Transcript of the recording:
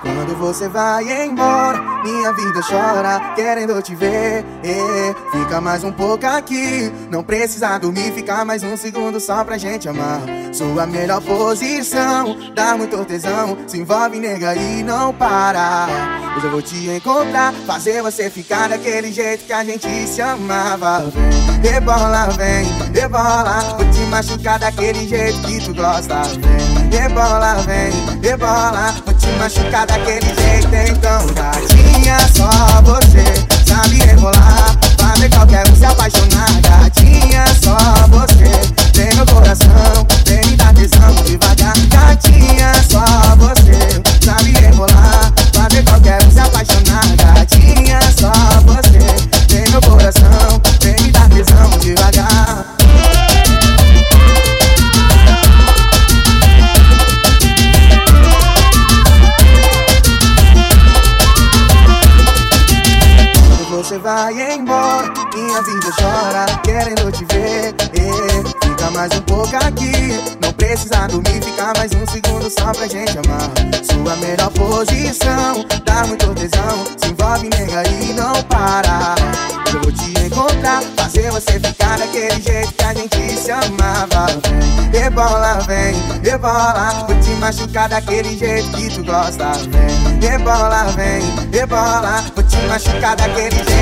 Quando você vai embora, minha vida chora, querendo te ver. É, fica mais um pouco aqui, não precisa dormir, ficar mais um segundo só pra gente amar. Sua melhor posição, dá muito tesão, se envolve, nega, e não para. Hoje eu vou te encontrar, fazer você ficar daquele jeito que a gente se amava. Vem, rebola, vem, rebola, vou te machucar daquele jeito que tu gosta. Vem, rebola, vem, rebola, te machucar daquele jeito. Então, gatinha, só você você vai embora, minha vida chora, querendo te ver. É, fica mais um pouco aqui, não precisa dormir, fica mais um segundo só pra gente amar. Sua melhor posição, dá muito tesão, se envolve, nega, e não para. Fazer você ficar daquele jeito que a gente se amava. Vem, rebola, vem, rebola, vou te machucar daquele jeito que tu gosta. Vem, rebola, vem, rebola, vou te machucar daquele jeito.